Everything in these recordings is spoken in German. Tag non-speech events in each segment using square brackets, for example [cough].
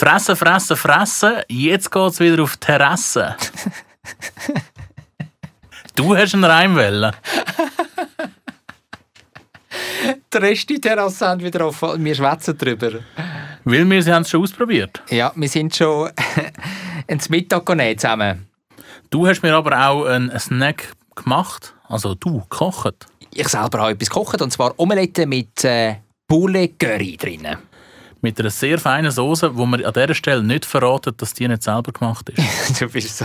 Fressen, fressen, fressen. Jetzt geht es wieder auf die Terrasse. [laughs] du hast einen Reim wollen. Der Rest der Terrasse haben wieder auf. Wir schwätzen darüber. Weil wir sie haben es schon ausprobiert. Ja, wir sind schon [laughs] ins Mittag zusammen. Du hast mir aber auch einen Snack gemacht. Also du, gekocht. Ich selber habe etwas gekocht, und zwar Omelette mit äh, Poulet Curry drin. Mit einer sehr feinen Soße, wo man an dieser Stelle nicht verraten, dass die nicht selber gemacht ist. [laughs] du, bist so,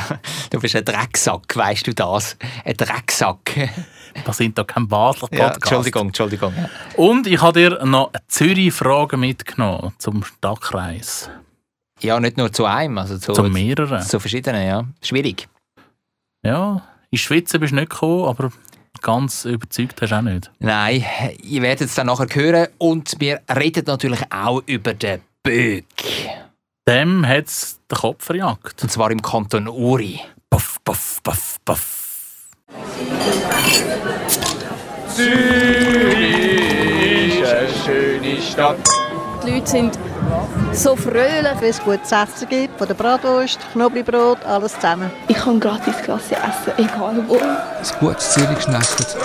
du bist ein Drecksack, weißt du das? Ein Drecksack. [laughs] Wir sind da kein Basler Podcast. Ja, Entschuldigung, Entschuldigung. Ja. Und ich habe dir noch Zürich-Fragen mitgenommen zum Stadtkreis. Ja, nicht nur zu einem, also zu, zu mehreren. Zu verschiedenen, ja. Schwierig. Ja, in Schwitzen bist du nicht gekommen, aber ganz überzeugt hast du auch nicht. Nein, ihr werdet es dann nachher hören und wir reden natürlich auch über den Böck. Dem hat es den Kopf verjagt. Und zwar im Kanton Uri. Puff, puff, puff, puff. Zürich ist eine schöne Stadt. Die Leute sind so fröhlich, wenn es gutes Essen gibt, von der Bratwurst, Knoblauchbrot, alles zusammen. Ich kann gratis Klasse essen, egal wo. Ein gutes Zürich geschnetzelt.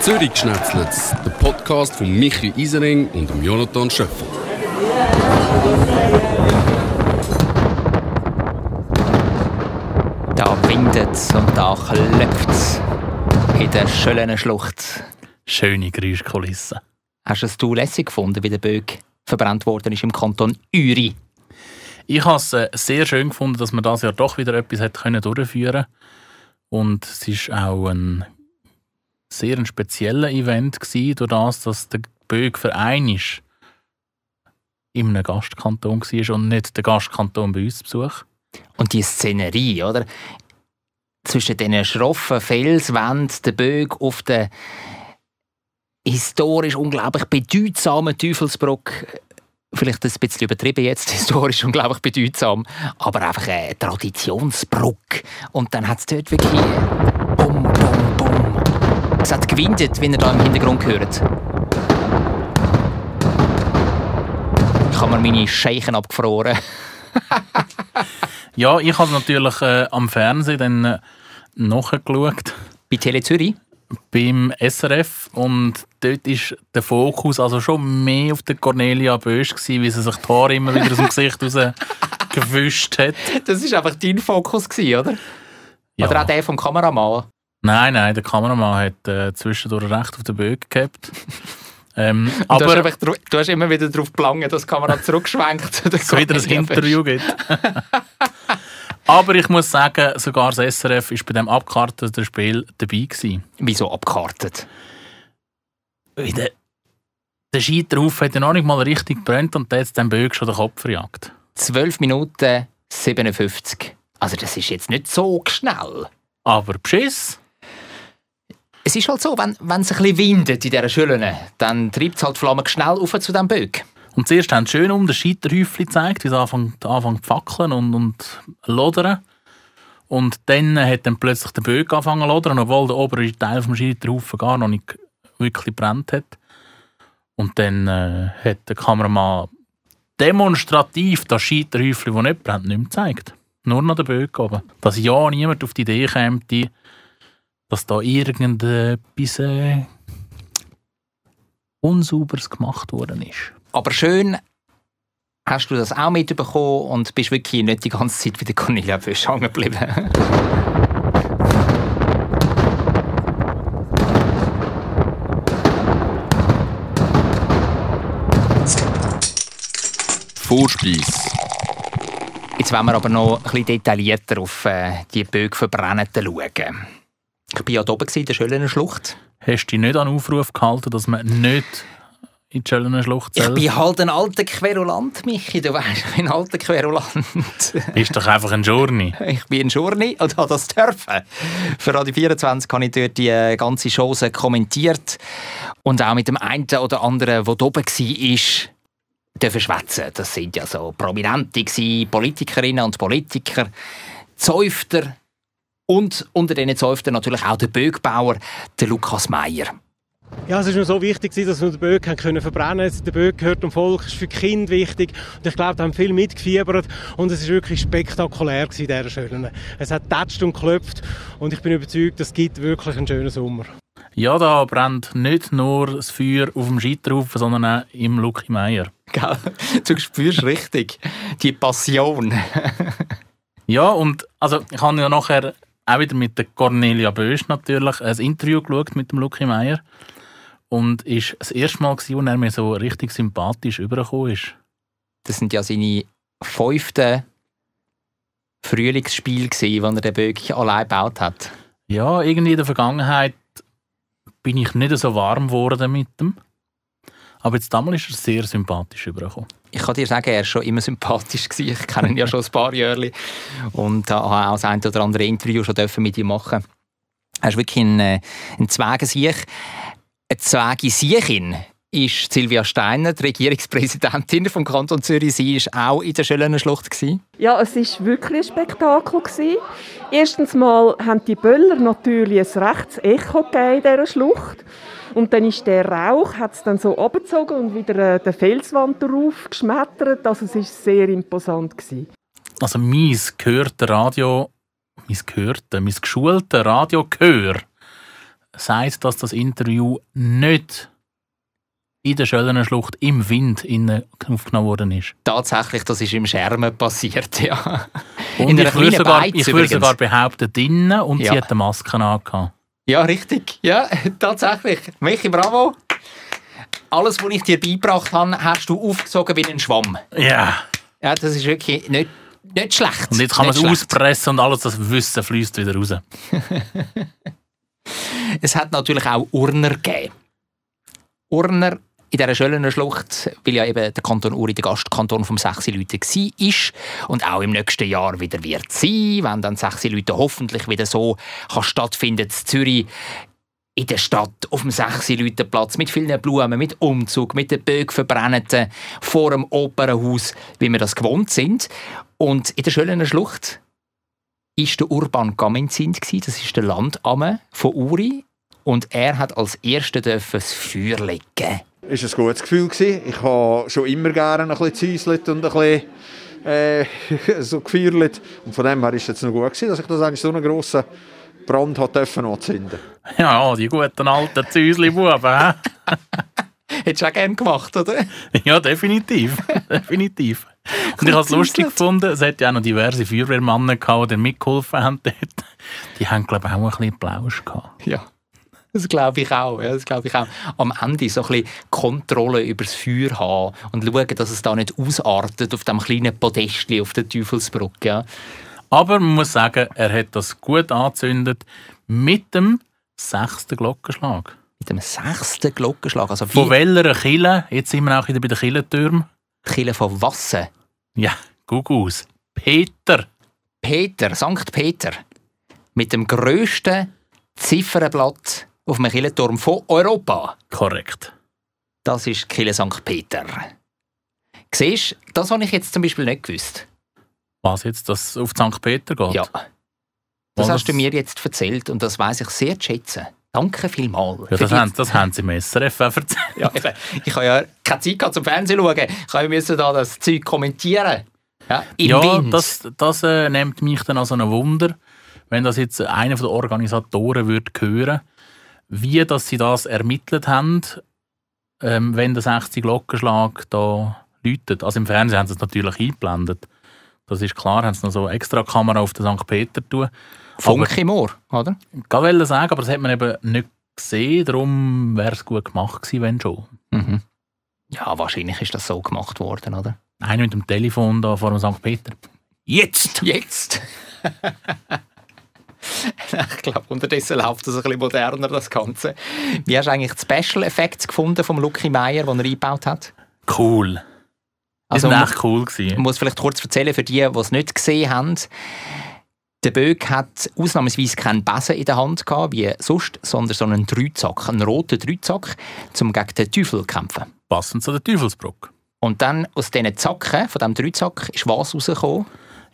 Zürich geschnetzelt, der Podcast von Michi Isering und Jonathan Schöffel. Da windet und da klopft in der schönen Schlucht. Schöne Geräuschkulisse. Hast du es du lässig gefunden, wie der Böck verbrannt worden ist im Kanton Uri? Ich habe es äh, sehr schön gefunden, dass man das Jahr doch wieder etwas hat können durchführen Und es war auch ein sehr ein spezieller Event gewesen, durch das, dass der Böck für ist in einem Gastkanton war und nicht der Gastkanton bei uns zu Besuch. Und die Szenerie, oder? Zwischen diesen schroffen Felswänden, der Böck auf der historisch unglaublich bedeutsamen Teufelsbruck. Vielleicht ein bisschen übertrieben jetzt, [laughs] historisch unglaublich bedeutsam, aber einfach eine Traditionsbruck. Und dann hat es dort wirklich bum, bum, bum. Es hat gewindet, wie ihr da im Hintergrund hört. Ich habe mir meine Scheichen abgefroren. [laughs] ja, ich habe natürlich äh, am Fernsehen dann äh, nachgeschaut. Bei Tele Zürich? Beim SRF. Und dort war der Fokus also schon mehr auf der Cornelia Bösch, gewesen, wie sie sich die Haare immer wieder aus dem Gesicht rausgewischt [laughs] hat. Das war einfach dein Fokus, gewesen, oder? Ja. Oder auch der vom Kameramann? Nein, nein, der Kameramann hat äh, zwischendurch recht auf den Bögen gehabt. [laughs] Ähm, aber du hast, einfach, du hast, immer wieder darauf gelangt, dass die Kamera zurückschwenkt. [laughs] es wieder ein Interview gibt. Aber ich muss sagen, sogar das SRF war bei diesem abgekarteten Spiel dabei. Gewesen. Wieso abgekartet? Der, der Scheiterhaufen hat ja noch nicht mal richtig gebrannt und der hat dem Bögen schon den Kopf verjagt. 12 Minuten 57. Also das ist jetzt nicht so schnell. Aber beschiss. Es ist halt so, wenn, wenn es ein bisschen windet in dieser Schülle, dann treibt es halt Flammen schnell auf zu diesem Böck. Und zuerst haben sie schön um das Scheiterhäufchen gezeigt, wie es anfängt, anfängt zu fackeln und, und lodern. Und dann hat dann plötzlich der Böck angefangen zu lodern, obwohl der obere Teil vom Scheiterhaufen gar noch nicht wirklich brennt hat. Und dann äh, hat der Kameramann demonstrativ das Scheiterhäufchen, das nicht brennt, nicht mehr gezeigt. Nur noch der Böck oben. Dass ja niemand auf die Idee käme, dass da irgendetwas äh, Unsauberes gemacht worden ist. Aber schön hast du das auch mitbekommen und bist wirklich nicht die ganze Zeit wie der Cornelia Bösch hängen geblieben. Vorspeis. Jetzt wollen wir aber noch ein bisschen detaillierter auf äh, die Bögverbrennten schauen. Ich war ja oben in der Schöllner Schlucht. Hast du dich nicht an Aufruf gehalten, dass man nicht in die Schöllner Schlucht? Ich bin halt ein alter Querulant, Michi. Du weißt, ich bin ein alter Querulant. Bist doch einfach ein Journey. Ich bin ein Journey [laughs] und habe das dürfen. Für Radio 24 habe ich dort die äh, ganze Chose kommentiert und auch mit dem einen oder anderen, der oben war, dürfen schwätzen. Das sind ja so Prominente, Politikerinnen und Politiker, Zäufter, und unter diesen Zäuften natürlich auch der Bögbauer, der Lukas Meier. Ja, es ist mir so wichtig, dass wir den Böck können verbrennen können. Der Böck gehört dem Volk, ist für die Kinder wichtig. Und ich glaube, da haben viele mitgefiebert. Und es ist wirklich spektakulär gewesen, dieser Schönen. Es hat tätscht und geklopft. Und ich bin überzeugt, es gibt wirklich einen schönen Sommer. Ja, da brennt nicht nur das Feuer auf dem Scheiterhaufen, sondern auch im Lucky Meier. Gell? Du spürst richtig die Passion. ja, und also ich habe ja nachher auch wieder mit der Cornelia Bösch natürlich ein Interview geschaut mit dem Lucky Meier. Und ist das erste Mal, als er mir so richtig sympathisch übergekommen ist. Das sind ja seine fünften Frühlingsspiele, die er den Böck allein gebaut hat. Ja, irgendwie in der Vergangenheit bin ich nicht so warm geworden mit ihm. Aber jetzt damals ist er sehr sympathisch übergekommen. Ich kann dir sagen, er war schon immer sympathisch. Gewesen. Ich kenne ihn ja schon ein paar Jahre und habe auch das ein oder andere Interview schon mit ihm machen Er ist wirklich ein, äh, ein Zwegensiech. Eine Zwegensiechin ist Silvia Steiner, die Regierungspräsidentin vom Kanton Zürich. Sie war auch in der Schönen Schlucht. Ja, es war wirklich ein Spektakel. Erstens mal haben die Böller natürlich ein rechtes Echo in dieser Schlucht. Und dann ist der Rauch hat es dann so abgezogen und wieder äh, der Felswand darauf geschmettert. Also es war sehr imposant. Gewesen. Also mein gehörte Radio, mein gehörte, mein geschulte Radiogehör sagt, dass das Interview nicht in der Schöllner Schlucht im Wind aufgenommen worden ist. Tatsächlich, das ist im Schermen passiert, ja. Und in ich würde sogar, ich würde sogar behaupten, drinnen und ja. sie hat eine Maske angehabt. Ja, richtig. Ja, [laughs] tatsächlich. Michi, bravo. Alles, was ich dir beigebracht habe, hast du aufgesogen wie ein Schwamm. Ja. Ja, das ist wirklich nicht, nicht schlecht. Und jetzt kann man es auspressen und alles das Wissen fließt wieder raus. [laughs] es hat natürlich auch Urner gegeben. Urner in dieser schönen Schlucht, weil ja eben der Kanton Uri der Gastkanton vom Sechsi Leute war und auch im nächsten Jahr wieder wird sein, wenn dann Sechsi Leute hoffentlich wieder so kann stattfinden in Zürich in der Stadt auf dem Sechsi-Leute-Platz mit vielen Blumen, mit Umzug, mit den Bögen vor dem Opernhaus, wie wir das gewohnt sind. Und in der schönen Schlucht ist der Urban Gamenzind das ist der Landamme von Uri und er hat als erster das Feuer legen es war ein gutes Gefühl. Ich habe schon immer gerne ein bisschen gezäuselt und ein bisschen äh, [laughs] so gefeiert. Und von dem her war es jetzt noch gut, gewesen, dass ich das eigentlich so einen grossen Brand hat dürfen anzünden Ja, die guten alten Zäusli-Buben. [laughs] Hättest du auch gerne gemacht, oder? [laughs] Ja, definitiv. [laughs] definitiv. Und ich habe es lustig gefunden, es hat ja auch noch diverse Feuerwehrmannen gehabt, die mitgeholfen haben dort. Die haben, glaube ich, auch ein bisschen Plausch gehabt. Ja. Das glaube ich auch. Ja, das glaube ich auch. Am Ende so ein bisschen Kontrolle über das Feuer haben und schauen, dass es da nicht ausartet auf dem kleinen Podestli auf der Teufelsbrücke. Ja. Aber man muss sagen, er hat das gut angezündet mit dem sechsten Glockenschlag. Mit dem sechsten Glockenschlag? Also von welcher Kille? Jetzt sind wir auch wieder bei den Killentürmen. Kille von Wasser? Ja, guck aus. Peter. Peter, Sankt Peter. Mit dem grössten Ziffernblatt auf dem Kirchenturm von Europa. Korrekt. Das ist Kille St. Peter. Siehst du, das habe ich jetzt zum Beispiel nicht gewusst. Was jetzt, dass es auf St. Peter geht? Ja. Das hast du mir jetzt erzählt und das weiß ich sehr zu schätzen. Danke vielmals. Ja, das, haben, das haben sie im SRF erzählt. ja, ich habe ja keine Zeit gehabt zum Fernsehen schauen. Ich musste da das Zeug kommentieren. Ja, ja Wind. das, das äh, nimmt mich dann also ein Wunder, wenn das jetzt einer der Organisatoren würde hören wie dass sie das ermittelt haben, ähm, wenn der 60 Glockenschlag da läutet. Also im Fernsehen haben sie es natürlich eingeblendet. Das ist klar, haben sie noch so extra Kamera auf den St. Peter tun. Funke im Ohr, oder? Ich wollte sagen, aber das hat man eben nicht gesehen. Darum wäre es gut gemacht gewesen, wenn schon. Mhm. Ja, wahrscheinlich ist das so gemacht worden, oder? Einer mit dem Telefon da vor dem St. Peter. Jetzt! Jetzt! [laughs] ich glaube, unterdessen läuft das ein bisschen moderner, das Ganze. Wie hast du eigentlich die Special Effects gefunden vom Lucky Meyer, den er eingebaut hat? Cool. Also, das war echt cool. Ich muss vielleicht kurz erzählen für die, die es nicht gesehen haben. Der Böck hat ausnahmsweise keinen Besen in der Hand gehabt, wie sonst, sondern so einen Dreizack, einen roten Dreizack, um gegen den Teufel zu kämpfen. Passend zu der Teufelsbrücke. Und dann aus diesen Zacken, von diesem Dreizack, ist was rausgekommen?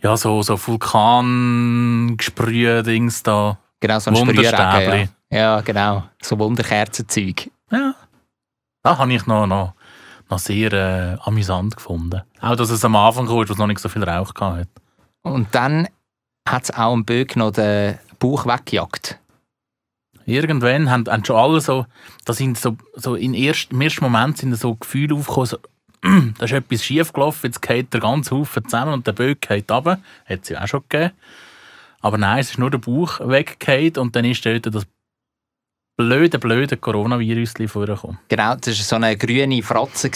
ja, so, so Vulkangesprühe-Dings da. Genau, so ein Sprühregen, ja. ja, genau. So Wunderkerzenzeug. Ja. Das habe ich noch, noch, noch sehr äh, amüsant gefunden. Auch, dass es am Anfang kam, wo es noch nicht so viel Rauch hatte. Und dann hat es auch am Böck noch den Bauch weggejagt. Irgendwann haben, haben schon alle so, da sind so, so in erst, im ersten Moment sind so Gefühle aufgekommen, so, [clears throat] da ist etwas schief gelaufen, jetzt geht der ganze Haufen zusammen und der Böck geht runter. Hat es ja auch schon gegeben. Aber nein, es ist nur der Bauch weggefallen und dann ist dort das blöde, blöde Coronavirus vorgekommen. Genau, das war so eine grüne Fratze.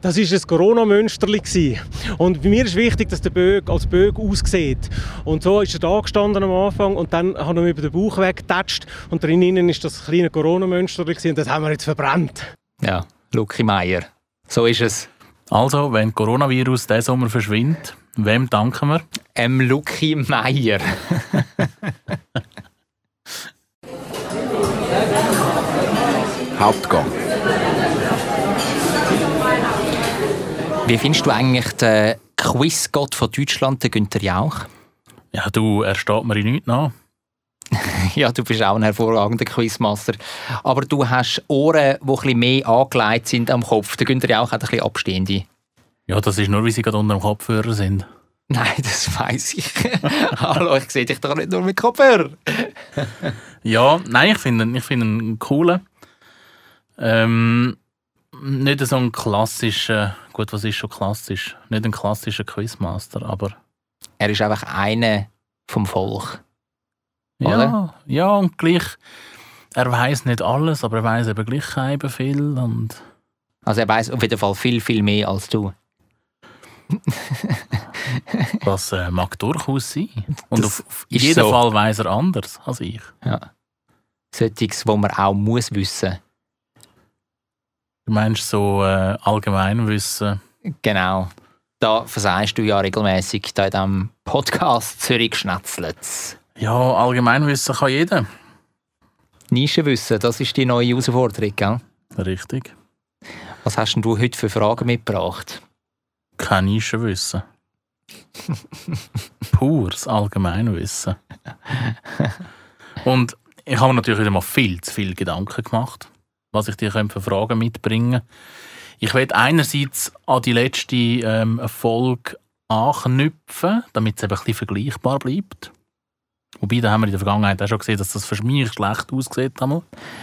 Das war ein Corona-Münsterli. gewesen. Und bei mir ist wichtig, dass der Böck als Böck aussieht. Und so ist er da gestanden am Anfang und dann haben wir über den Bauch weggetatscht und drinnen ist das kleine Corona-Münsterli gewesen und das haben wir jetzt verbrannt. Ja, Lucky Meier. So ist es. Also, wenn Coronavirus diesen Sommer verschwindet, wem danken wir? Ähm, Lucky Meier. [laughs] Hauptgang. Wie findest du eigentlich den Quizgott von Deutschland, den Günther Jauch? Ja, du, er steht mir in nichts nach. [laughs] Ja, du bist auch ein hervorragender Quizmaster. Aber du hast Ohren, die ein bisschen mehr angelegt sind am Kopf. Der Günther Jauch hat ein bisschen abstehende. Ja, das ist nur, wie sie gerade unter dem Kopfhörer sind. [laughs] Nein, das weiß ich. [laughs] Hallo, ich sehe dich doch nicht nur mit Kopfhörer. Ja, nein, ich finde ihn, ich finde ihn cool. Ähm, nicht so ein klassischer, gut, was ist schon klassisch? Nicht ein klassischer Quizmaster, aber Er ist einfach einer vom Volk. ja, Oder? ja und gleich, er weiß nicht alles, aber er weiß eben gleich eben viel und Also er weiß auf jeden Fall viel, viel mehr als du. das äh, mag durchaus sein. Und Das auf, jeden so. Fall weiß er anders als ich. Ja. Solches, wo man auch muss wissen. Du meinst so äh, Allgemeinwissen? Genau. Da versagst du ja regelmäßig da in diesem Podcast Zürich schnetzelt. Ja, Allgemeinwissen kann jeder. Nischenwissen, das ist die neue Herausforderung, gell? Richtig. Was hast denn du heute für Fragen mitgebracht? Kein Nischenwissen. [laughs] Pures Allgemeinwissen. Und ich habe mir natürlich wieder mal viel zu viel Gedanken gemacht, was ich dir für Fragen mitbringen Ich werde einerseits an die letzte ähm, Folge anknüpfen, damit es eben ein bisschen vergleichbar bleibt. Wobei, da haben wir in der Vergangenheit auch schon gesehen, dass das für mich schlecht aussieht. Einmal.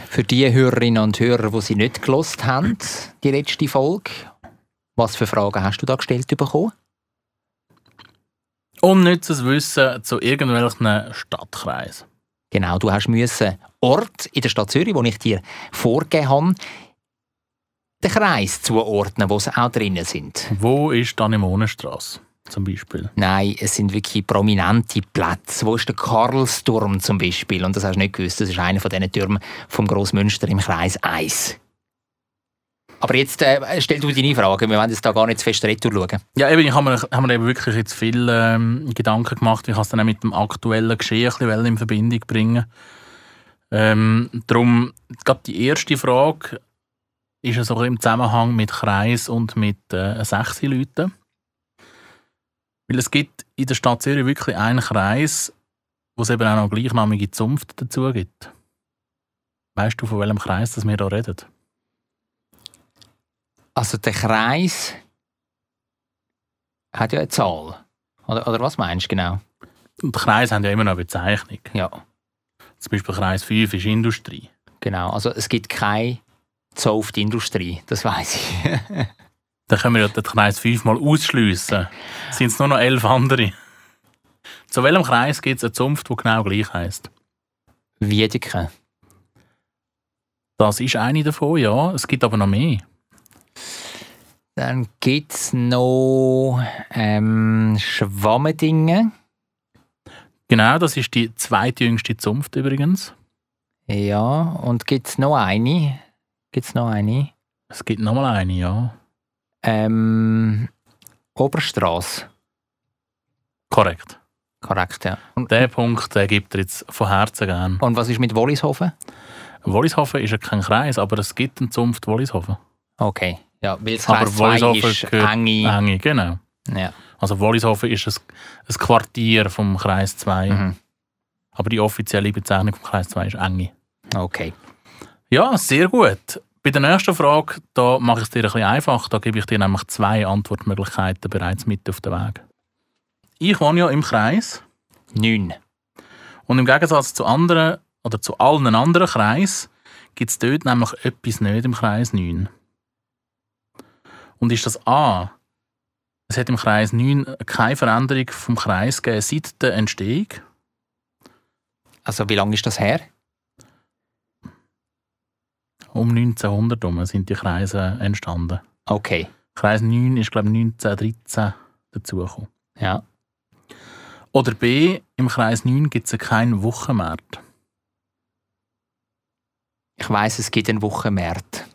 Für die Hörerinnen und Hörer, die sie nicht gelost haben, die letzte Folge, was für Fragen hast du da gestellt bekommen? Unnützes Wissen zu irgendwelchen Stadtkreisen. Genau, du hast müssen Ort in der Stadt Zürich, wo ich dir vorgegeben habe, den Kreis zuordnen, wo sie auch drinnen sind. Wo ist die Anemonenstrasse zum Beispiel? Nein, es sind wirklich prominente Plätze. Wo ist der Karlsturm zum Beispiel? Und das hast du nicht gewusst, das ist einer von diesen Türmen vom Grossmünster im Kreis 1. Aber jetzt äh, stell du deine Frage, wir wollen jetzt da gar nicht zu fest retour schauen. Ja, eben, ich habe mir, habe mir wirklich jetzt viel ähm, Gedanken gemacht. Ich kann es dann auch mit dem aktuellen Geschehen in Verbindung bringen. Ähm, darum, gerade die erste Frage ist ja so ein bisschen im Zusammenhang mit Kreis und mit äh, sechs Leuten. Weil es gibt in der Stadt Zürich wirklich einen Kreis, wo es eben auch noch gleichnamige Zunft dazu gibt. Weißt du, von welchem Kreis das wir hier reden? Also der Kreis hat ja eine Zahl. Oder, oder was meinst du genau? Und die Kreise haben ja immer noch eine Bezeichnung. Ja, Zum Beispiel Kreis 5 ist Industrie. genau. Also es gibt keine Zoft-Industrie, das weiß ich. [laughs] Dann können wir ja den Kreis 5 mal ausschliessen. Sind es nur noch elf andere? Zu welchem Kreis gibt es eine Zunft, die genau gleich heisst? Wiedeke. Das ist eine davon, ja. Es gibt aber noch mehr. Dann gibt es noch ähm, Schwammendingen. Genau, das ist die zweitjüngste Zunft übrigens. Ja, und gibt es noch eine? Gibt's noch eine? Es gibt noch mal eine, ja. Ähm, Oberstrasse. Korrekt. Korrekt, ja. Und, Den Punkt den gibt er jetzt von Herzen gern. und was ist mit Wollishofen? Wollishofen ist ja kein Kreis, aber es gibt eine Zunft Wollishofen. Okay. Ja, weil es Aber Kreis 2 Wollishofen ist enge. Enge, genau. Ja. Also Wollishofen ist ein, ein Quartier vom Kreis 2. Mhm. Aber die offizielle Bezeichnung vom Kreis 2 ist Enge. Okay. Ja, sehr gut. Bei der nächsten Frage, da mache ich es dir ein bisschen einfach. Da gebe ich dir nämlich zwei Antwortmöglichkeiten bereits mit auf den Weg. Ich wohne ja im Kreis. Neun. Und im Gegensatz zu anderen oder zu allen anderen Kreisen gibt es dort nämlich etwas nicht im Kreis 9. Und ist das A? Es hat im Kreis 9 keine Veränderung vom Kreis gegeben seit der Entstehung. Also wie lange ist das her? Um 1900 herum sind die Kreise entstanden. Okay. Kreis 9 ist, glaube ich, 1913 dazugekommen. Ja. Oder B, im Kreis 9 gibt es keinen Wochenmarkt. Ich weiß, es gibt einen Wochenmarkt.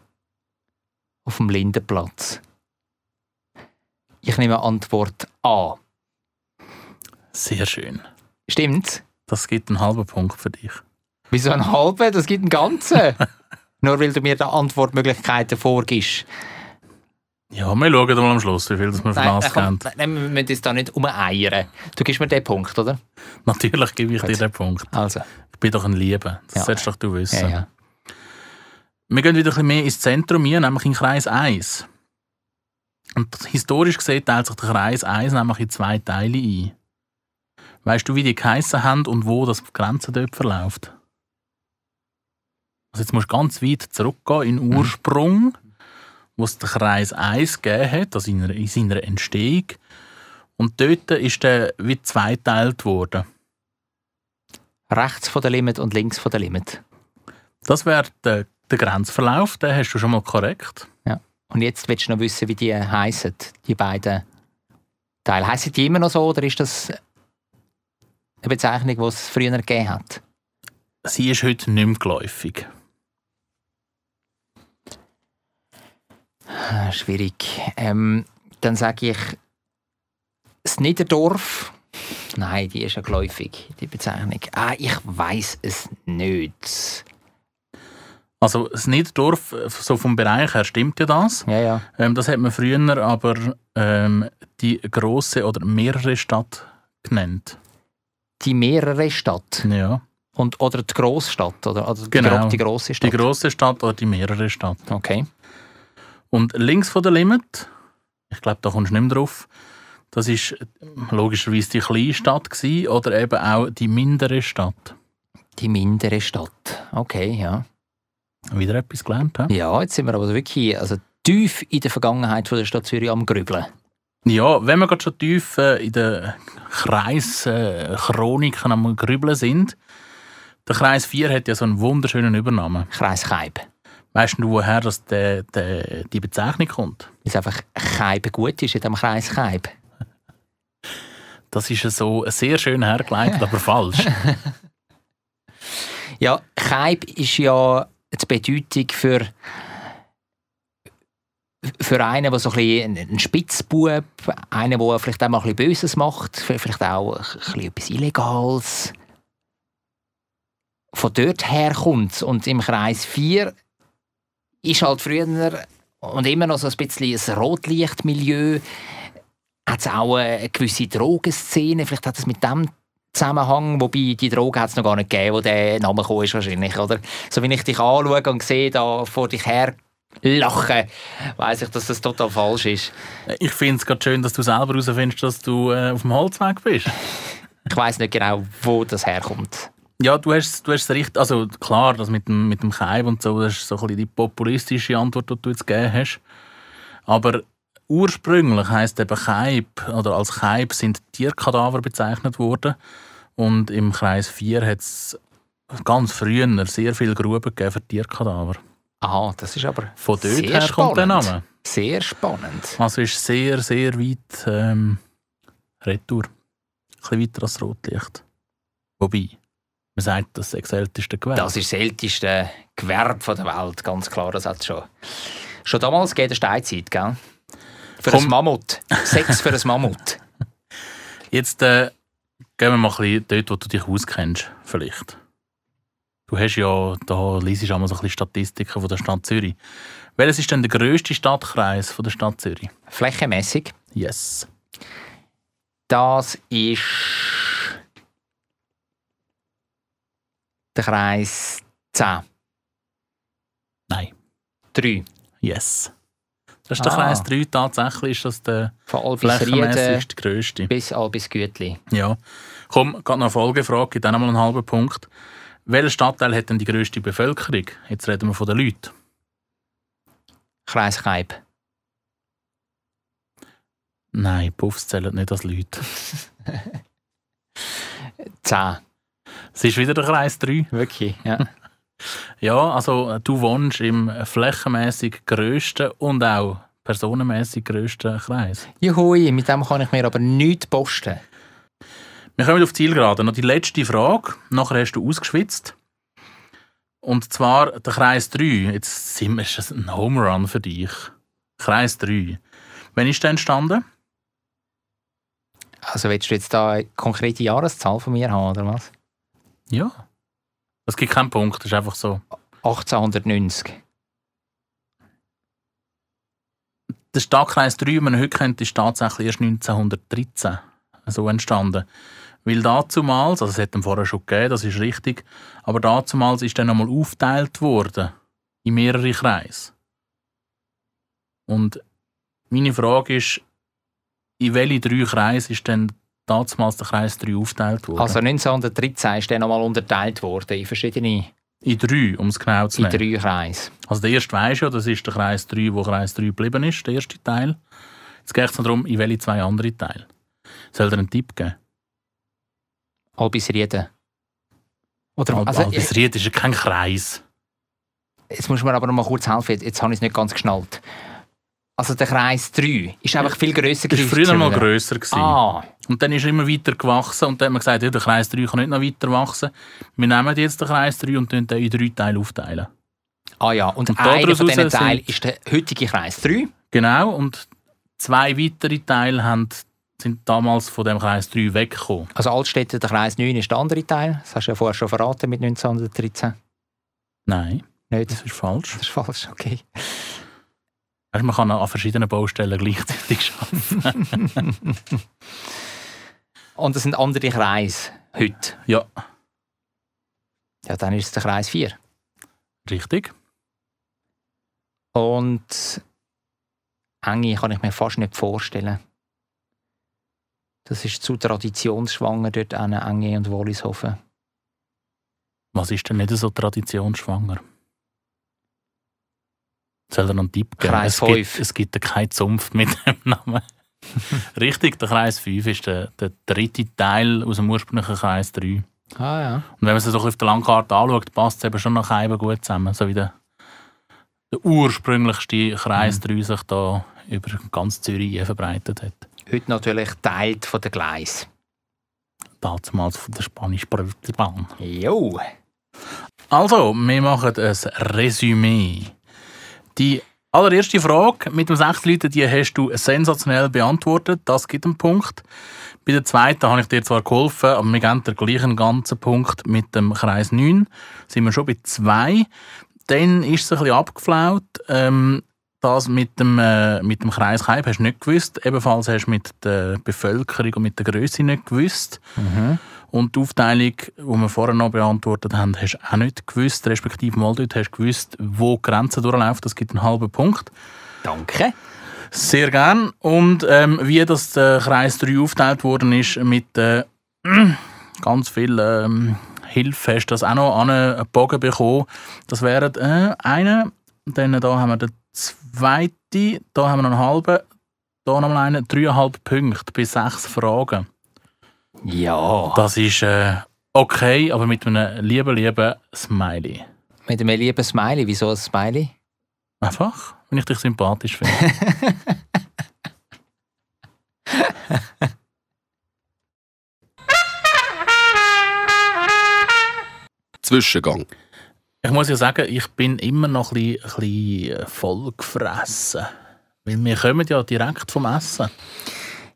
Auf dem Lindenplatz. Ich nehme Antwort A. Sehr schön. Stimmt's? Das gibt einen halben Punkt für dich. Wieso einen halben? Das gibt einen ganzen. [laughs] Nur weil du mir da Antwortmöglichkeiten vorgibst. Ja, wir schauen mal am Schluss, wie viel das wir das komm, kennen. nein, wir müssen uns da nicht umeiern. Du gibst mir den Punkt, oder? Natürlich gebe ich dir Gut. den Punkt. Also. Ich bin doch ein Liebe. Das Ja. solltest doch du wissen. Ja, ja. Wir gehen wieder ein bisschen mehr ins Zentrum hier, nämlich in Kreis 1. Und historisch gesehen teilt sich der Kreis 1 nämlich in zwei Teile ein. Weißt du, wie die geheissen haben und wo das die Grenze dort verläuft? Also jetzt musst du ganz weit zurückgehen in den Ursprung, wo es den Kreis 1 gegeben hat, also in seiner, in seiner Entstehung. Und dort ist der wie zweiteilt worden. Rechts von der Limit und links von der Limit. Das wäre der, der Grenzverlauf, den hast du schon mal korrekt. Ja. Und jetzt willst du noch wissen, wie die heißen, die beiden Teile. Heißen die immer noch so oder ist das eine Bezeichnung, die es früher gegeben hat? Sie ist heute nicht mehr geläufig. Ah, Schwierig. Ähm, dann sage ich das Niederdorf. Nein, die ist ja geläufig, die Bezeichnung. Ah, ich weiß es nicht. Also das Niederdorf, so vom Bereich her stimmt ja das. Ja, ja. Ähm, das hat man früher aber ähm, die große oder mehrere Stadt genannt. Die mehrere Stadt. Ja, Und, oder die Großstadt, oder? oder die, Genau. gro- die große die Stadt. große Stadt oder die mehrere Stadt. okay. Und links von der Limit, ich glaube, da kommst du nicht mehr drauf, das ist logischerweise die kleine Stadt gewesen, oder eben auch die mindere Stadt. Die mindere Stadt. Okay, ja. Wieder etwas gelernt, hä? Ja, jetzt sind wir aber wirklich also, tief in der Vergangenheit von der Stadt Zürich am Grübeln. Ja, wenn wir gerade schon tief äh, in den Kreischroniken äh, Chroniken am Grübeln sind, der Kreis 4 hat ja so einen wunderschönen Übernamen. Kreis Kaib. Weißt du, woher das der, der, die Bezeichnung kommt? Weil es einfach Kaib gut ist in dem Kreis Kaib. [laughs] Das ist so sehr schön hergeleitet, aber falsch. [laughs] Ja, Kaib ist ja die Bedeutung für für einen, der so ein, bisschen ein Spitzbub, einen, der vielleicht auch mal ein bisschen Böses macht, vielleicht auch etwas Illegales. Von dort her kommt Und im Kreis 4 ist halt früher und immer noch so ein bisschen ein Rotlichtmilieu. Hat es auch eine gewisse Drogenszene, vielleicht hat es mit dem Zusammenhang, wobei die Droge hat es noch gar nicht gegeben, wo der Name gekommen ist wahrscheinlich, oder? So wie ich dich anschaue und sehe, da vor dich her lachen, weiß ich, dass das total falsch ist. Ich finde es gerade schön, dass du selber herausfindest, dass du äh, auf dem Holzweg bist. [laughs] Ich weiß nicht genau, wo das herkommt. Ja, du hast, du hast es richtig. Also klar, das mit dem, mit dem Keib und so, das ist so ein bisschen die populistische Antwort, die du jetzt gegeben hast. Aber ursprünglich heisst eben Keib, oder als Keib sind Tierkadaver bezeichnet worden. Und im Kreis 4 hat es ganz früher sehr viele Gruben gegeben für Tierkadaver. Aha, das ist aber Von dort her kommt der spannend. Name. Sehr spannend. Also ist sehr, sehr weit ähm, retour. Ein bisschen weiter als Rotlicht. Wobei, man sagt, das ist das älteste Gewerbe. Das ist das älteste Gewerbe der Welt, ganz klar. Das hat schon. Schon damals geht der Steinzeit, gell? Für Komm. ein Mammut. Sex für ein Mammut. Jetzt äh, gehen wir mal ein bisschen dort, wo du dich auskennst, vielleicht. Du hast ja, da liest du einmal so ein bisschen Statistiken von der Stadt Zürich. Welches ist denn der grösste Stadtkreis von der Stadt Zürich? Flächenmäßig. Yes. Das ist der Kreis 10. Nein. Drei. Yes. Das ist der Ah. Kreis 3 tatsächlich, ist das der flächenmäßig grösste. bis Albisgütli. Ja. Komm, gerade noch eine Folgefrage, gibt auch noch mal einen halben Punkt. Welcher Stadtteil hat denn die grösste Bevölkerung? Jetzt reden wir von den Leuten. Kreis Kaib. Nein, Puffs zählen nicht als Leute. [laughs] Zehn. Es ist wieder der Kreis 3. Wirklich, ja. Ja, also äh, du wohnst im flächenmäßig grössten und auch personenmäßig grössten Kreis. Juhui, mit dem kann ich mir aber nichts posten. Wir kommen auf die Zielgerade. Noch die letzte Frage. Nachher hast du ausgeschwitzt. Und zwar der Kreis 3. Jetzt sind wir, ist das ein Home Run für dich. Kreis 3. Wann ist der entstanden? Also willst du jetzt da eine konkrete Jahreszahl von mir haben, oder was? Ja. Es gibt keinen Punkt, das ist einfach so. 1890. Der Stadtkreis 3, den man heute kennt, ist tatsächlich erst 1913 so entstanden. Weil dazumals, also es hat ihn vorher schon gegeben, das ist richtig, aber dazumals ist dann nochmal aufgeteilt worden in mehrere Kreise. Und meine Frage ist, in welche drei Kreise ist denn damals der Kreis 3 aufgeteilt worden? Also 1913 ist dann nochmal unterteilt worden in verschiedene, in drei, um es genau zu in nehmen. drei Kreise. Also der erste weisst ja, das ist der Kreis 3, wo Kreis 3 geblieben ist, der erste Teil. Jetzt geht es noch darum, in welche zwei andere Teile. Soll dir einen Tipp geben? Albisrieden. Oder, Al- also, Albisried ist ja kein Kreis. Jetzt muss mir aber noch mal kurz helfen, jetzt, habe ich es nicht ganz geschnallt. Also der Kreis 3 ist einfach viel grösser gewesen. früher mal grösser. gewesen. Ah, Und dann ist er immer weiter gewachsen und dann hat man gesagt, ja, der Kreis 3 kann nicht noch weiter wachsen. Wir nehmen jetzt den Kreis 3 und tun den in drei Teile aufteilen. ah ja, und, Und einer von diesen Teilen ist der heutige Kreis 3. Genau, und zwei weitere Teile haben, sind damals von dem Kreis 3 weggekommen. Also Altstädte, der Kreis 9 ist der andere Teil. Das hast du ja vorher schon verraten mit 1913. Nein, Nicht? das ist falsch. Das ist falsch, okay. Weißt, man kann an verschiedenen Baustellen gleichzeitig arbeiten. [laughs] Und das sind andere Kreise heute. ja, Ja, dann ist es der Kreis 4. richtig. Und Enge kann ich mir fast nicht vorstellen. Das ist zu traditionsschwanger dort an Enge und Wollishofen. Was ist denn nicht so traditionsschwanger? Soll er noch einen Tipp geben? Kreis es, gibt, fünf. es gibt ja keinen Zunft mit [laughs] dem Namen. [laughs] Richtig, der Kreis 5 ist der, der dritte Teil aus dem ursprünglichen Kreis 3. Und Ah ja. wenn man sich so auf der Landkarte anschaut, passt es eben schon nach eben gut zusammen. So wie der, der ursprünglichste Kreis 3 sich da über ganz Zürich verbreitet hat. Heute natürlich teilt von der Gleis. Damals von der spanischen Bahn. Jo. Also, wir machen ein Resümee. Die allererste Frage mit dem sechs Leuten, die hast du sensationell beantwortet. Das gibt einen Punkt. Bei der zweiten habe ich dir zwar geholfen, aber wir geben den gleichen ganzen Punkt mit dem Kreis 9. Sind wir schon bei zwei. Dann ist es ein bisschen abgeflaut. Ähm, das mit dem, äh, mit dem Kreis Kaib hast du nicht gewusst. Ebenfalls hast du mit der Bevölkerung und mit der Größe nicht gewusst. Und die Aufteilung, die wir vorher noch beantwortet haben, hast du auch nicht gewusst, respektive mal dort hast du gewusst, wo die Grenze durchläuft. Das gibt einen halben Punkt. Danke. Sehr gern. Und ähm, wie das der Kreis 3 aufgeteilt worden ist, mit äh, [clears throat] ganz viel ähm, Hilfe hast du das auch noch an einen Bogen bekommen. Das wären äh, eine, dann da haben wir den zweiten, da haben wir noch einen halben, da noch mal einen, dreieinhalb Punkte bei sechs Fragen. Ja. Das ist äh, okay, aber mit einem lieben, lieben Smiley. Mit einem lieben Smiley. Wieso ein Smiley? Einfach, wenn ich dich sympathisch finde. [laughs] Zwischengang. Ich muss ja sagen, ich bin immer noch ein bisschen, ein bisschen vollgefressen. Weil wir kommen ja direkt vom Essen.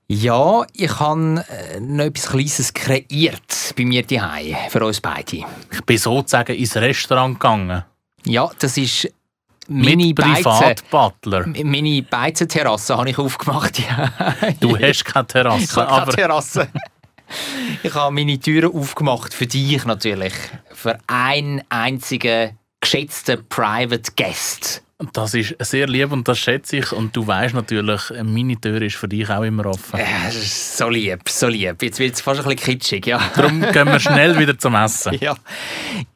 Ja, ich habe äh, noch etwas Kleines kreiert bei mir daheim für uns beide. Ich bin sozusagen ins Restaurant gegangen. Ja, das ist meine. Privatbutler. Meine Beizenterrasse habe ich aufgemacht. [laughs] Du hast keine Terrasse. Ich habe keine Terrasse. [laughs] ich habe meine Türen aufgemacht für dich natürlich. Für einen einzigen geschätzten Private Guest. Das ist sehr lieb und das schätze ich. Und du weißt natürlich, meine Tür ist für dich auch immer offen. Ja, das ist so lieb, so lieb. Jetzt wird es fast ein bisschen kitschig, ja. Darum gehen wir schnell [laughs] wieder zum Essen. Ja.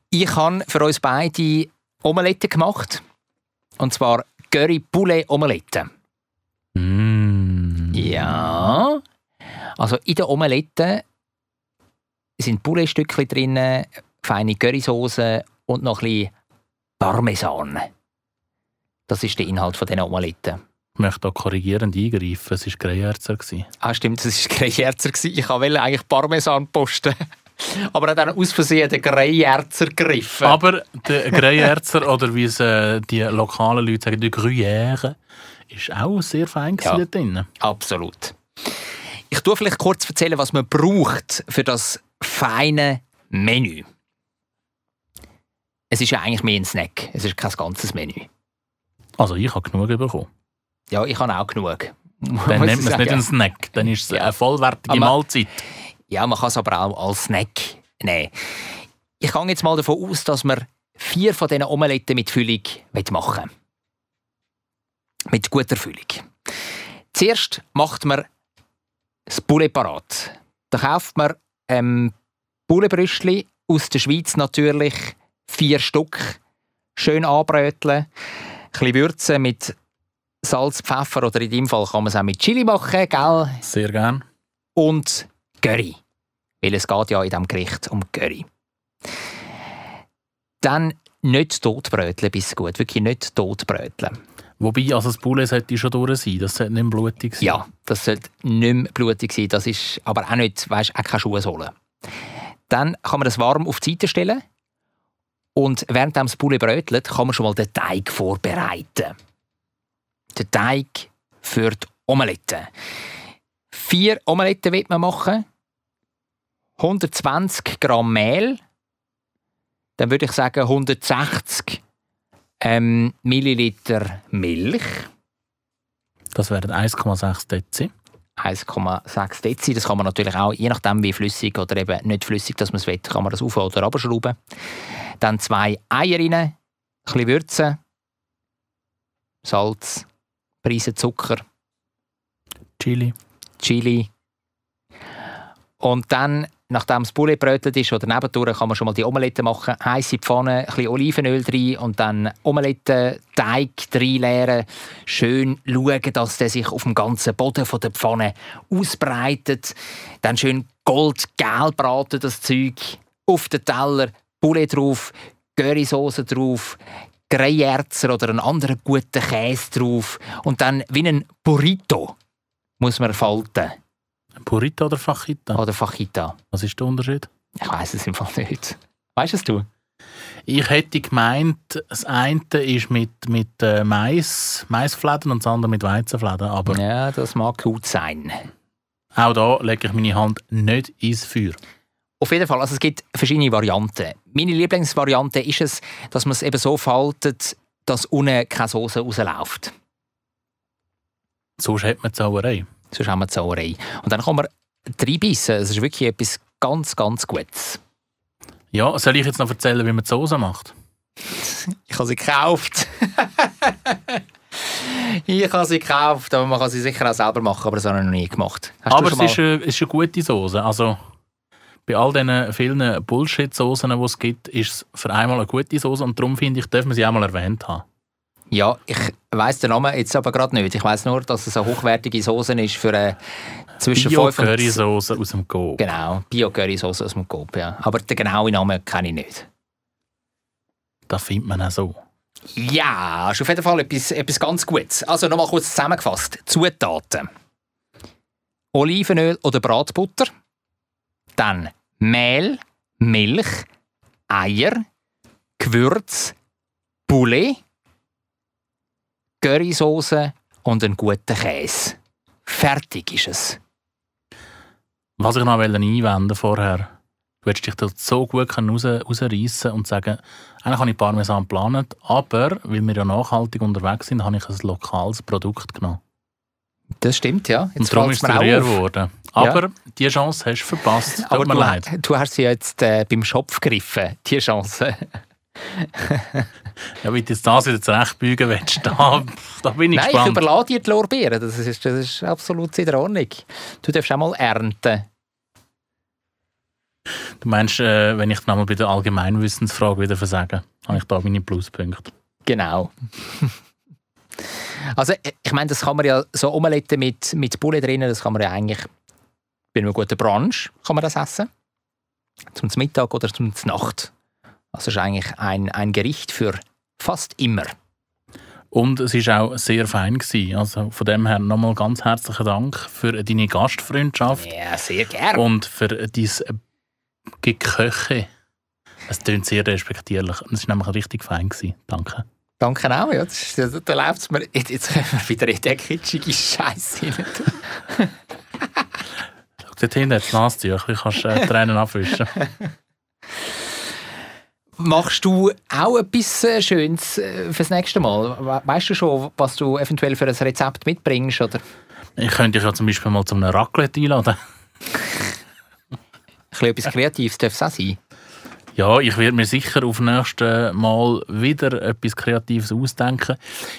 Ich habe für uns beide Omelette gemacht. Und zwar Curry Poulet Omelette. Mm. Ja. Also in der Omelette sind Pouletstückchen drin, feine Currysoße und noch ein bisschen Parmesan. Das ist der Inhalt von dieser Omelette. Ich möchte auch korrigierend eingreifen. Es war Greyerzer. Ah, stimmt, das war Greyerzer. Ich wollte eigentlich Parmesan posten. [laughs] Aber er hat dann aus Versehen den Greyerzer gegriffen. Aber der Greyerzer oder wie es äh, die lokalen Leute sagen, der Gruyère, ist auch sehr fein ja. drin. Absolut. Ich tue vielleicht kurz erzählen, was man braucht für das feine Menü. Es ist ja eigentlich mehr ein Snack. Es ist kein ganzes Menü. Also ich habe genug bekommen. Ja, ich habe auch genug. [laughs] Dann nennt man es nicht einen Snack. Dann ist es Ja. eine vollwertige Aber- Mahlzeit. Ja, man kann es aber auch als Snack nehmen. Ich gehe jetzt mal davon aus, dass wir vier von diesen Omeletten mit Füllung machen wollen. Mit guter Füllung. Zuerst macht man das Poulet parat. Da kauft man ähm, Pouletbrüstli aus der Schweiz natürlich, vier Stück, schön anbröteln, bisschen würzen mit Salz, Pfeffer oder in dem Fall kann man es auch mit Chili machen, gell? Sehr gern. und Curry. Weil es geht ja in diesem Gericht um Curry. Dann nicht totbröteln bis gut. Wirklich nicht totbröteln. Wobei, also das Poulet sollte schon durch sein. Das sollte nicht mehr blutig sein. Ja, das sollte nicht mehr blutig sein. Das ist aber auch nicht, weißt, auch keine Schuhsohle. Dann kann man das warm auf die Seite stellen. Und während das Poulet brötelt, kann man schon mal den Teig vorbereiten. Den Teig für die Omelette. Vier Omeletten wird man machen. 120 Gramm Mehl. Dann würde ich sagen 160 ähm, Milliliter Milch. Das wären 1,6 Dezi. 1,6 Dezi. Das kann man natürlich auch, je nachdem wie flüssig oder eben nicht flüssig, dass man es will, kann man das auf- oder abschrauben. Dann zwei Eier rein, ein bisschen Würzen, Salz, Prise Zucker, Chili. Chili. Und dann, nachdem das Poulet brötelt ist oder nebendurch, kann man schon mal die Omelette machen. Heiße Pfanne, ein bisschen Olivenöl rein und dann Omelette-Teig reinleeren. Schön schauen, dass der sich auf dem ganzen Boden von der Pfanne ausbreitet. Dann schön goldgelb braten, das Zeug. Auf den Teller, Poulet drauf, Currysoße drauf, Greyerzer oder einen anderen guten Käse drauf. Und dann wie ein Burrito muss man falten. Burrito oder Fajita? Oder Fajita. Was ist der Unterschied? Ich weiß es im Fall nicht. Weißt es du? Ich hätte gemeint, das eine ist mit, mit äh, Mais, Maisfläden und das andere mit Weizenfläden. Aber Ja, das mag gut sein. auch da lege ich meine Hand nicht ins Feuer. Auf jeden Fall, also es gibt verschiedene Varianten. Meine Lieblingsvariante ist es, dass man es eben so faltet, dass unten keine Soße rausläuft. Sonst hat man die Sauerei. Sonst haben wir die Sauerei. Und dann kann man reinbissen. Es ist wirklich etwas ganz, ganz Gutes. Ja, soll ich jetzt noch erzählen, wie man die Soße macht? [laughs] Ich habe sie gekauft. [laughs] ich habe sie gekauft, aber man kann sie sicher auch selber machen, aber das habe ich noch nie gemacht. Hast Aber es ist, eine, es ist eine gute Soße. Also bei all diesen vielen Bullshit-Soßen, die es gibt, ist es für einmal eine gute Soße und darum finde ich, darf man sie auch mal erwähnt haben. Ja, ich weiss den Namen jetzt aber gerade nicht. Ich weiss nur, dass es eine hochwertige Soße ist für äh, zwischen fünf und- Bio-Currysoße aus dem Go. Genau, Bio-Curry-Soße aus dem Coop, ja. Aber den genauen Namen kenne ich nicht. Das findet man auch so. Ja, ist auf jeden Fall etwas, etwas ganz Gutes. Also nochmal kurz zusammengefasst. Zutaten. Olivenöl oder Bratbutter. Dann Mehl, Milch, Eier, Gewürz, Poulet, Currysoße und einen guten Käse. Fertig ist es. Was ich noch einwenden vorher, du hättest dich dort so gut können raus, rausreissen und sagen, eigentlich habe ich Parmesan geplant, aber weil wir ja nachhaltig unterwegs sind, habe ich ein lokales Produkt genommen. Das stimmt, ja. und darum ist es teuer geworden. Aber die Chance hast du verpasst. Tut Aber mir du, leid. du hast sie jetzt äh, beim Schopf gegriffen, die Chance. [laughs] Ja, wie du jetzt das wieder zurechtbügen willst, da, da bin ich Nein, ich gespannt. überlade dir die Lorbeeren. Das ist, das ist absolut in Ordnung. Du darfst auch mal ernten. Du meinst, äh, wenn ich dann einmal bei der Allgemeinwissensfrage wieder versage, habe ich da meine Pluspunkte. Genau. [laughs] also, ich meine, das kann man ja so Omelette mit, mit Bulle drinnen, das kann man ja eigentlich bei einer guten Branche kann man das essen. Zum Mittag oder zum Nacht. Also, es ist eigentlich ein, ein Gericht für fast immer. Und es war auch sehr fein. Gewesen. Also von dem her nochmal ganz herzlichen Dank für deine Gastfreundschaft Ja, sehr gerne. und für dein Geköche. Es klingt sehr respektierlich. Es war nämlich richtig fein. Gewesen. Danke. Danke auch. Ja. Das ist, da läuft es mir. Jetzt jetzt können wir wieder in den kitschige Scheiße rein. [laughs] Dort hinten, jetzt Nasentüchchen, kannst äh, Tränen abwischen. [laughs] Machst du auch etwas äh, Schönes äh, fürs nächste Mal? We weißt du schon, was du eventuell für ein Rezept mitbringst? Oder? Ich könnte dich ja zum Beispiel mal zu einem Raclette einladen. [laughs] Ein bisschen etwas Kreatives darf es auch sein. Ja, ich werde mir sicher auf nächste Mal wieder etwas Kreatives ausdenken.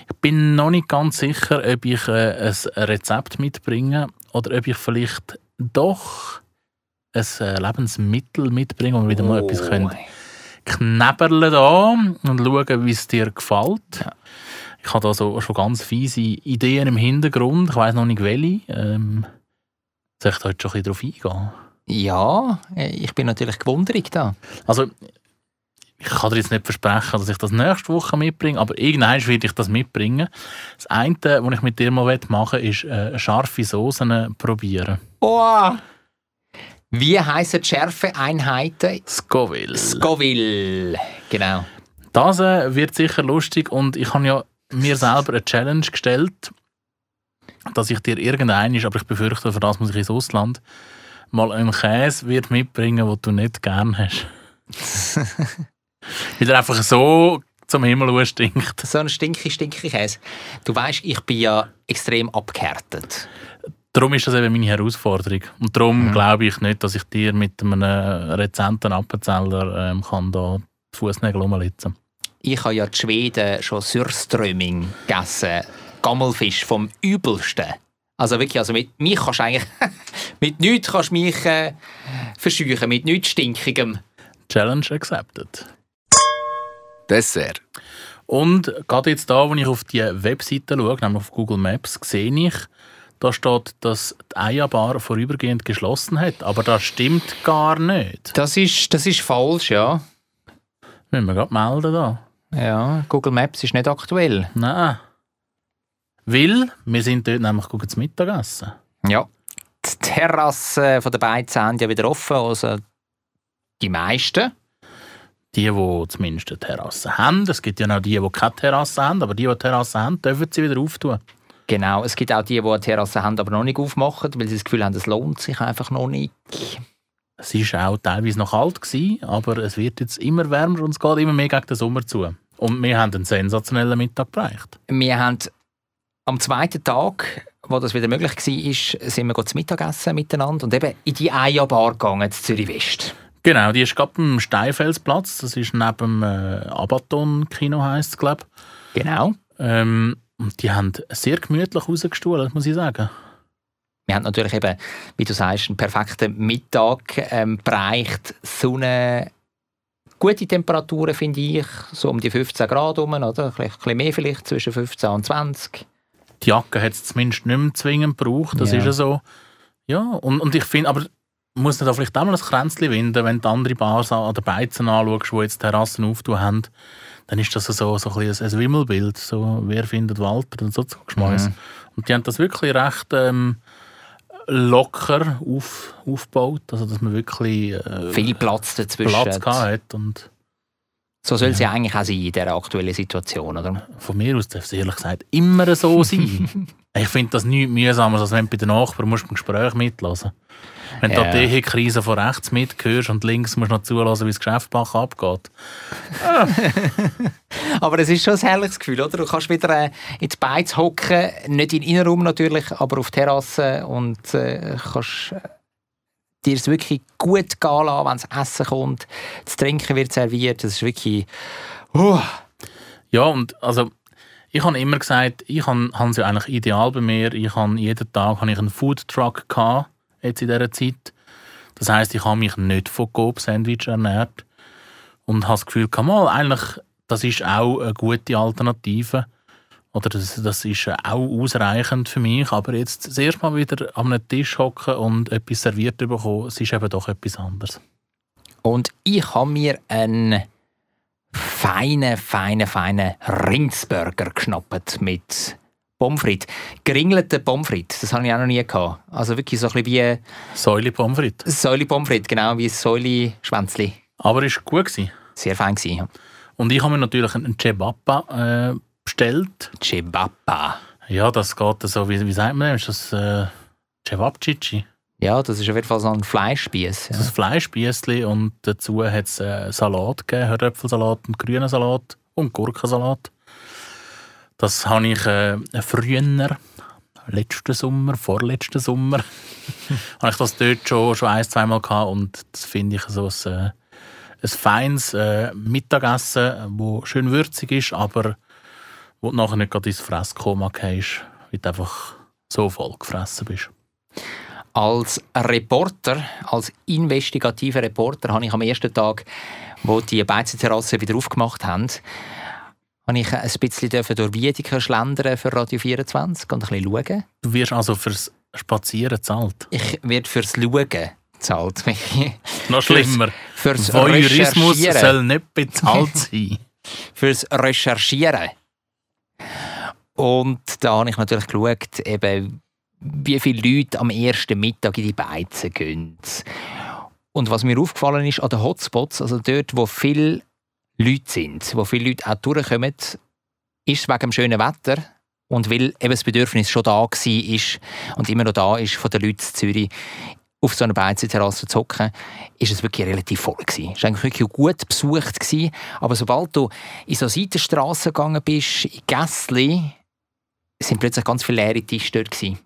Ich bin noch nicht ganz sicher, ob ich äh, ein Rezept mitbringe oder ob ich vielleicht doch ein äh, Lebensmittel mitbringe, wo wir wieder mal etwas können knäberlen da und schauen, wie es dir gefällt. Ich habe da so schon ganz fiese Ideen im Hintergrund. Ich weiß noch nicht welche. Ähm, soll ich da heute schon ein bisschen drauf eingehen? Ja, ich bin natürlich gewundert da. Also, ich kann dir jetzt nicht versprechen, dass ich das nächste Woche mitbringe, aber irgendwann werde ich das mitbringen. Das eine, was ich mit dir mal machen will, ist äh, scharfe Soßen probieren. Oh. Wie heissen die Schärfeeinheiten? Scoville. Scoville. Genau. Das äh, wird sicher lustig und ich habe ja mir selber eine Challenge gestellt, dass ich dir irgendein aber ich befürchte, für das muss ich ins Ausland, mal einen Käse wird mitbringen, den du nicht gern hast. [laughs] Weil er einfach so zum Himmel stinkt. So ein stinky, stinky Käse. Du weißt, ich bin ja extrem abgehärtet. Darum ist das eben meine Herausforderung. Und darum glaube ich nicht, dass ich dir mit einem rezenten Appenzeller ähm, kann da die Fußnägel rumlitzen. Ich habe ja die Schweden schon Surströmming gegessen. Gammelfisch vom Übelsten. Also wirklich, also mit mich kannst du eigentlich, [laughs] mit nichts kannst du mich äh, verscheuchen, mit nichts Stinkigem. Challenge accepted. Dessert. Und gerade jetzt da, wo ich auf die Webseite schaue, nämlich auf Google Maps, sehe ich, da steht, dass die Eierbar vorübergehend geschlossen hat. Aber das stimmt gar nicht. Das ist, das ist falsch, ja. Müssen wir gerade melden da. Ja, Google Maps ist nicht aktuell. Nein. Weil wir sind dort nämlich gucken zum Mittagessen. Ja. Die Terrassen von der Beizen haben ja wieder offen, also die meisten. Die, die zumindest eine Terrasse haben. Es gibt ja noch die, die keine Terrasse haben, aber die, die Terrasse haben, dürfen sie wieder auftun. Genau, es gibt auch die, die eine Terrasse haben, aber noch nicht aufmachen, weil sie das Gefühl haben, es lohnt sich einfach noch nicht. Es war auch teilweise noch kalt, gewesen, aber es wird jetzt immer wärmer und es geht immer mehr gegen den Sommer zu. Und wir haben einen sensationellen Mittag gebracht. Wir haben am zweiten Tag, wo das wieder möglich war, sind wir zum Mittagessen miteinander und eben in die Eierbar gegangen, in Zürich West. Genau, die ist gerade am Steinfelsplatz. Das ist neben dem äh, Abaton-Kino, heisst es, glaube ich. Genau. Ähm, und die haben sehr gemütlich rausgestuhlt, muss ich sagen. Wir haben natürlich eben, wie du sagst, einen perfekten Mittag ähm, bereicht. Sonne, gute Temperaturen, finde ich, so um die 15 Grad rum, oder? Ein bisschen mehr vielleicht, zwischen 15 und 20. Die Jacke hat es zumindest nicht mehr zwingend gebraucht, das Ja. ist ja so. Ja, und, und ich finde, aber muss nicht da vielleicht auch mal ein Kränzchen winden, wenn du andere Bars an der Beizen anschaust, die jetzt Terrassen auftun haben, dann ist das so, so ein, ein Wimmelbild, so «Wer findet Walter?» und so Geschmäus. Mhm. Und die haben das wirklich recht ähm, locker auf, aufgebaut, also dass man wirklich äh, Viel Platz dazwischen. Platz hat und So soll es ja eigentlich auch sein in dieser aktuellen Situation, oder? von mir aus darf es ehrlich gesagt immer so sein. [laughs] ich finde das nichts mühsamer, als wenn du bei den Nachbarn musst beim Gespräch mitlassen Wenn du Ja. da die Ehekrise von rechts mithörst und links musst du noch zulassen, wie das Geschäftsbach abgeht. [laughs] Aber es ist schon ein herrliches Gefühl, oder? Du kannst wieder äh, in die Beiz hocken, nicht in Innenraum natürlich, aber auf Terrasse und äh, kannst äh, dir es wirklich gut gehen lassen, wenn das Essen kommt. Das Trinken wird serviert, das ist wirklich... Uh, Ja, und also ich habe immer gesagt, ich habe es ja eigentlich ideal bei mir. Ich habe jeden Tag habe ich einen Foodtruck gehabt, jetzt in dieser Zeit. Das heißt, ich habe mich nicht von Coop-Sandwich ernährt und habe das Gefühl, mal, eigentlich, das ist auch eine gute Alternative. Oder das, das ist auch ausreichend für mich. Aber jetzt das erste Mal wieder an einem Tisch hocken und etwas serviert bekommen, es ist eben doch etwas anderes. Und ich habe mir einen feinen, feinen, feinen Rindsburger geschnappt mit Pommes frites. Geringelte Pommes frites, das habe ich auch noch nie gehabt. Also wirklich so ein bisschen wie... Säule Pommes frites. Säule Pommes frites, genau, wie Säule Schwänzli. Aber es war gut. Gewesen. Sehr fein gewesen, ja. Und ich habe mir natürlich einen Cebappa äh, bestellt. Cebappa? Ja, das geht so, wie, wie sagt man, ist das äh, Cevapcici? Ja, das ist auf jeden Fall so ein Fleischspieß. Ja. Das Fleischspießli und dazu hat es äh, Salat gegeben, Höröpfelsalat und grünen Salat und Gurkensalat. Das habe ich äh, früher, letzten Sommer, vorletzten Sommer, [laughs] habe ich das dort schon, schon ein, zweimal gehabt und das finde ich so ein, äh, ein feines äh, Mittagessen, das schön würzig ist, aber wo du nachher nicht gerade ins Fresskoma gehst, weil du einfach so voll gefressen bist. Als Reporter, als investigativer Reporter, habe ich am ersten Tag, wo die Beizenterrasse wieder aufgemacht haben, habe ich ein bisschen durch Wiedeke schlendern für Radio 24 und ein bisschen schauen. Du wirst also fürs Spazieren gezahlt? Ich werde fürs Schauen gezahlt. [laughs] Noch schlimmer. Fürs, fürs Voyeurismus soll nicht bezahlt [laughs] sein. fürs Recherchieren. Und da habe ich natürlich geschaut, eben, wie viele Leute am ersten Mittag in die Beizen gehen. Und was mir aufgefallen ist, an den Hotspots, also dort, wo viele Leute sind, wo viele Leute auch durchkommen, ist es wegen dem schönen Wetter und weil eben das Bedürfnis schon da war und immer noch da ist von den Leuten in Zürich, auf so einer Beizenterrasse zu hocken, ist es wirklich relativ voll gewesen. Es war eigentlich wirklich gut besucht gewesen, aber sobald du in so Seitenstraßen gegangen bist, in Gässli, sind plötzlich ganz viele leere Tische dort gewesen.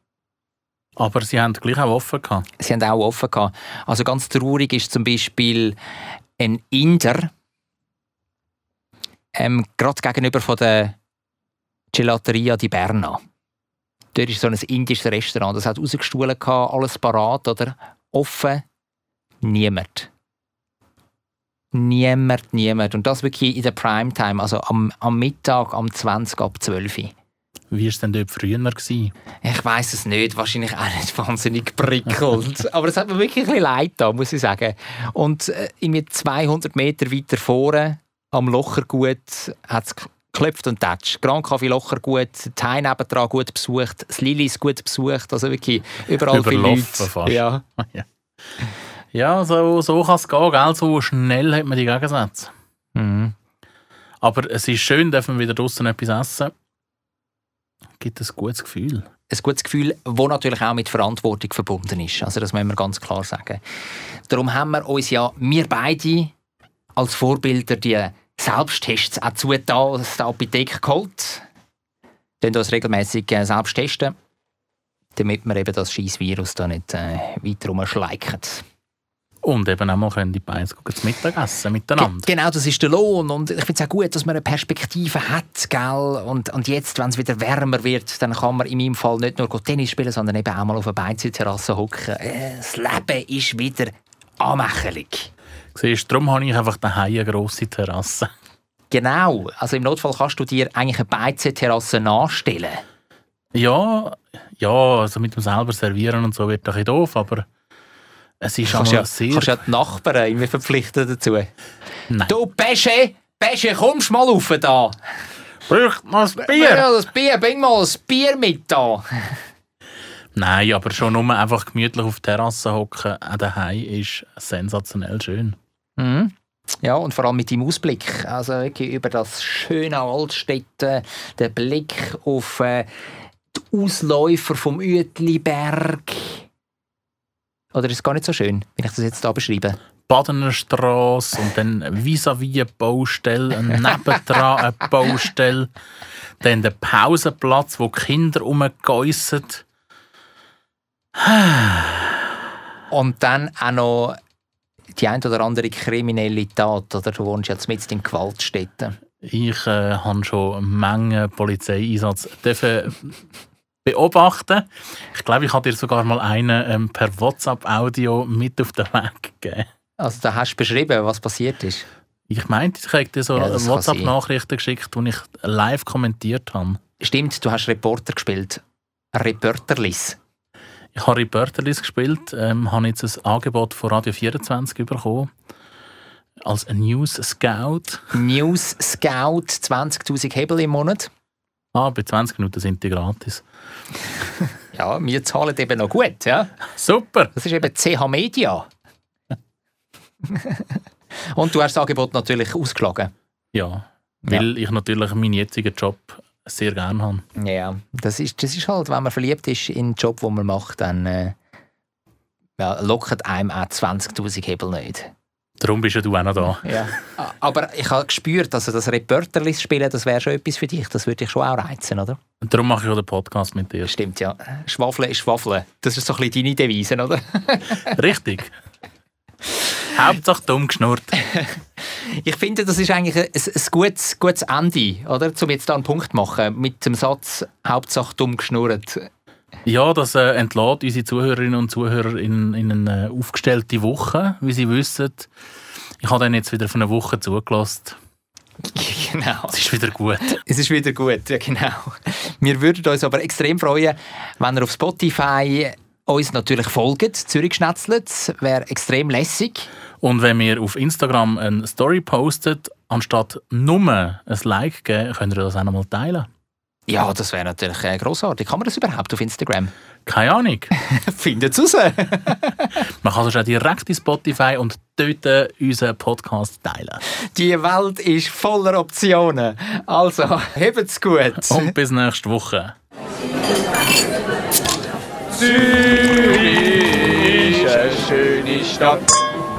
Aber sie haben gleich auch offen gehabt. Sie haben auch offen gehabt. Also ganz traurig ist zum Beispiel ein Inder, ähm, gerade gegenüber von der Gelateria di Berna. Dort ist so ein indisches Restaurant. Das hat rausgestohlen, alles parat, oder? Offen. Niemand. Niemand, niemand. Und das wirklich in der Primetime, also am, am Mittag, am 20 ab 12 Uhr. Wie war es denn dort früher? Gewesen? Ich weiß es nicht. Wahrscheinlich auch nicht wahnsinnig prickelnd. [laughs] Aber es hat mir wirklich ein bisschen leid da, muss ich sagen. Und äh, irgendwie 200 Meter weiter vorne, am Lochergut, hat es geklopft und tätscht. Grand Café Lochergut, Hai nebendran gut besucht, das Lili ist gut besucht. Also wirklich überall viele Leute. Fast. Ja. [laughs] ja. Ja, so, so kann es gehen, gell? so schnell hat man die Gegensätze. Mhm. Aber es ist schön, dass wir wieder draußen etwas essen gibt ein gutes Gefühl. Ein gutes Gefühl, das natürlich auch mit Verantwortung verbunden ist. Also das müssen wir ganz klar sagen. Darum haben wir uns ja, wir beide, als Vorbilder die Selbsttests auch zugetan aus der Apotheke geholt. Wir uns regelmäßig äh, selbst testen, damit wir eben das scheiß Virus da nicht äh, weiter rumschleichen. Und eben auch mal können die Beine zu Mittagessen miteinander. Ge genau, das ist der Lohn. Und ich finde es auch gut, dass man eine Perspektive hat. Gell? Und, und jetzt, wenn es wieder wärmer wird, dann kann man in meinem Fall nicht nur Tennis spielen, sondern eben auch mal auf einer Beinzeit-Terrasse hocken. Äh, das Leben ist wieder anmächelig. Siehst, darum habe ich einfach daheim eine grosse Terrasse. Genau. Also im Notfall kannst du dir eigentlich eine Beinzeit-Terrasse nachstellen. Ja, ja, also mit dem selber servieren und so wird ein doof, aber es ist kannst ja, sehr... Kannst ja die Nachbarn irgendwie verpflichten dazu? Nein. Du, Pesche, Pesche, kommst mal rauf da. Braucht mal ein Bier? Ja, das Bier, bring mal ein Bier mit da. Nein, aber schon nur einfach gemütlich auf der Terrasse hocken an daheim ist sensationell schön. Mhm. Ja, und vor allem mit dem Ausblick. Also wirklich über das schöne Altstädte, der Blick auf äh, die Ausläufer vom Uetliberg. Oder ist es gar nicht so schön, wenn ich das jetzt hier beschreibe? Badener Straße und dann vis-à-vis eine Baustelle, [laughs] nebendran eine Baustelle, dann der Pausenplatz, wo Kinder rumgeissen. und dann auch noch die ein oder andere kriminelle Tat, oder du wohnst jetzt mit in Gewaltstätten. Ich äh, habe schon Menge Polizeieinsatz dürfen beobachten. Ich glaube, ich habe dir sogar mal einen ähm, per WhatsApp-Audio mit auf den Weg gegeben. Also da hast du beschrieben, was passiert ist. Ich meinte, ich habe dir so Ja, WhatsApp-Nachrichten geschickt, die ich live kommentiert habe. Stimmt, du hast Reporter gespielt. Reporterlis. Ich habe Reporterlis gespielt, ähm, habe jetzt ein Angebot von Radio 24 bekommen. Als News Scout. News Scout, 20'000 Hebel im Monat. Ah, bei 20 Minuten sind die gratis. [laughs] Ja, wir zahlen eben noch gut, ja. Super! Das ist eben CH Media. [laughs] Und du hast das Angebot natürlich ausgeschlagen. Ja, weil ich natürlich meinen jetzigen Job sehr gerne habe. Ja, das ist, das ist halt, wenn man verliebt ist in den Job, den man macht, dann äh, ja, lockt einem auch 20'000 Hebel nicht. Darum bist ja du auch noch da. Ja. Aber ich habe gespürt, also das Reporterlist spielen, das wäre schon etwas für dich. Das würde dich schon auch reizen, oder? Und darum mache ich auch den Podcast mit dir. Stimmt, ja. Schwafeln ist Schwafeln. Das ist so ein bisschen deine Devise, oder? [laughs] [laughs] Richtig. Hauptsache dumm geschnurrt. [laughs] Ich finde, das ist eigentlich ein, ein gutes, gutes Ende, oder? Um jetzt da einen Punkt zu machen mit dem Satz «Hauptsache dumm geschnurrt». Ja, das äh, entlädt unsere Zuhörerinnen und Zuhörer in, in eine aufgestellte Woche, wie sie wissen. Ich habe dann jetzt wieder für eine Woche zugelassen. [laughs] Genau. Es ist wieder gut. Es ist wieder gut, ja genau. Wir würden uns aber extrem freuen, wenn ihr auf Spotify uns natürlich folgt. Zürich Schnetzlet wäre extrem lässig. Und wenn wir auf Instagram eine Story postet, anstatt nur ein Like geben, könnt ihr das auch noch mal teilen. Ja, das wäre natürlich äh, grossartig. Kann man das überhaupt auf Instagram? Keine Ahnung. [laughs] Findet es raus. [laughs] Man kann sonst auch direkt in Spotify und dort äh, unseren Podcast teilen. Die Welt ist voller Optionen. Also, [laughs] habt's gut. Und bis nächste Woche. Zürich ist eine schöne Stadt.